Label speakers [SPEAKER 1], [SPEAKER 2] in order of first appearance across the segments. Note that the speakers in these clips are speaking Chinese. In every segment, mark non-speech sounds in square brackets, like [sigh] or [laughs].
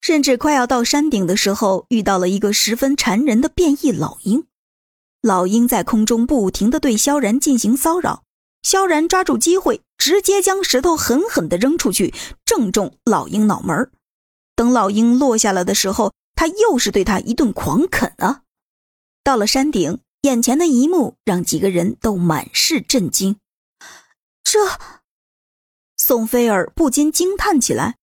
[SPEAKER 1] 甚至快要到山顶的时候，遇到了一个十分缠人的变异老鹰。老鹰在空中不停地对萧然进行骚扰，萧然抓住机会，直接将石头狠狠地扔出去，正中老鹰脑门等老鹰落下来的时候，他又是对他一顿狂啃啊！到了山顶，眼前的一幕让几个人都满是震惊。这，宋菲儿不禁惊叹起来。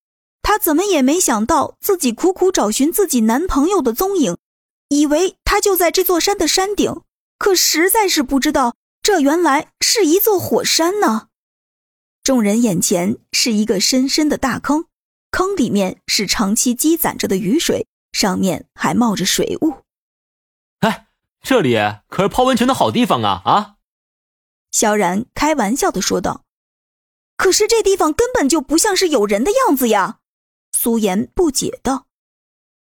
[SPEAKER 1] 她怎么也没想到，自己苦苦找寻自己男朋友的踪影，以为他就在这座山的山顶，可实在是不知道，这原来是一座火山呢。众人眼前是一个深深的大坑，坑里面是长期积攒着的雨水，上面还冒着水雾。
[SPEAKER 2] 哎，这里可是泡温泉的好地方啊！啊，
[SPEAKER 1] 萧然开玩笑的说道。可是这地方根本就不像是有人的样子呀。苏颜不解道：“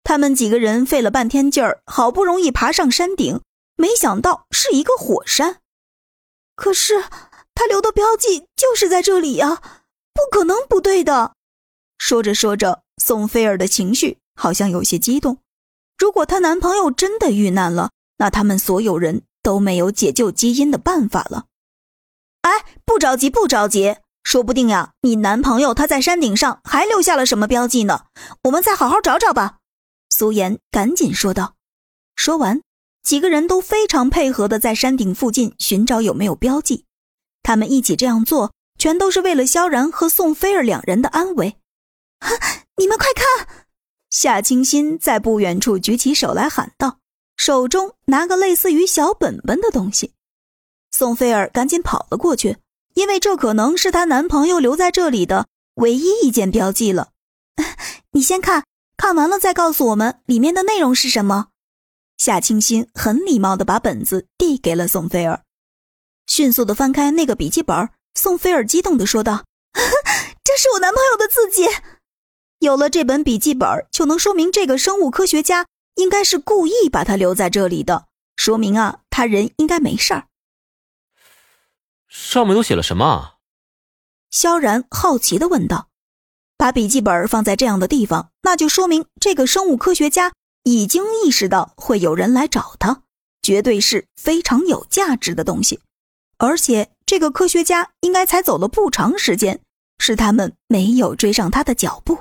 [SPEAKER 1] 他们几个人费了半天劲儿，好不容易爬上山顶，没想到是一个火山。可是他留的标记就是在这里呀，不可能不对的。”说着说着，宋菲儿的情绪好像有些激动。如果她男朋友真的遇难了，那他们所有人都没有解救基因的办法了。哎，不着急，不着急。说不定呀，你男朋友他在山顶上还留下了什么标记呢？我们再好好找找吧。苏颜赶紧说道。说完，几个人都非常配合的在山顶附近寻找有没有标记。他们一起这样做，全都是为了萧然和宋菲儿两人的安危。你们快看！夏清心在不远处举起手来喊道，手中拿个类似于小本本的东西。宋菲儿赶紧跑了过去。因为这可能是她男朋友留在这里的唯一一件标记了。[laughs] 你先看看完了再告诉我们里面的内容是什么。夏清新很礼貌地把本子递给了宋菲儿，迅速地翻开那个笔记本。宋菲儿激动地说道：“ [laughs] 这是我男朋友的字迹。有了这本笔记本，就能说明这个生物科学家应该是故意把他留在这里的，说明啊，他人应该没事儿。”
[SPEAKER 2] 上面都写了什么？
[SPEAKER 1] 萧然好奇的问道。把笔记本放在这样的地方，那就说明这个生物科学家已经意识到会有人来找他，绝对是非常有价值的东西。而且这个科学家应该才走了不长时间，是他们没有追上他的脚步。